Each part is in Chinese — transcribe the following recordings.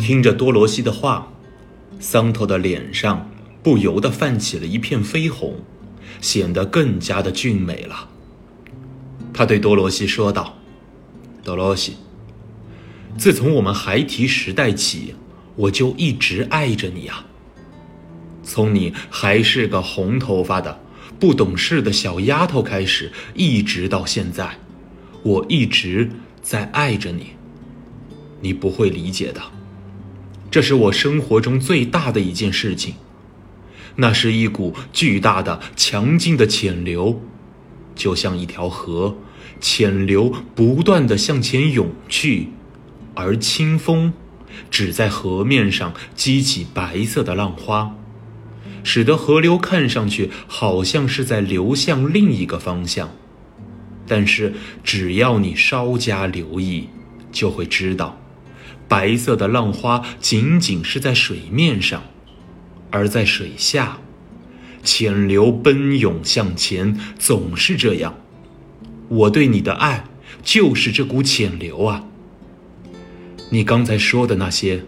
听着多罗西的话，桑托的脸上不由得泛起了一片绯红，显得更加的俊美了。他对多罗西说道：“多罗西，自从我们孩提时代起，我就一直爱着你啊。从你还是个红头发的、不懂事的小丫头开始，一直到现在，我一直在爱着你。你不会理解的。”这是我生活中最大的一件事情，那是一股巨大的、强劲的潜流，就像一条河，潜流不断的向前涌去，而清风只在河面上激起白色的浪花，使得河流看上去好像是在流向另一个方向。但是只要你稍加留意，就会知道。白色的浪花仅仅是在水面上，而在水下，潜流奔涌向前，总是这样。我对你的爱就是这股潜流啊！你刚才说的那些，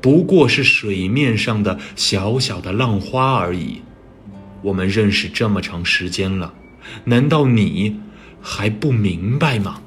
不过是水面上的小小的浪花而已。我们认识这么长时间了，难道你还不明白吗？